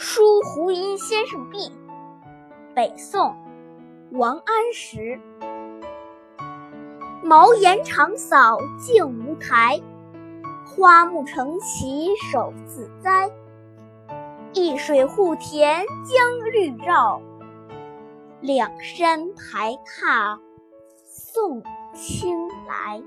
书湖阴先生壁，北宋王安石。茅檐长扫净无苔，花木成畦手自栽。一水护田将绿绕，两山排闼送青来。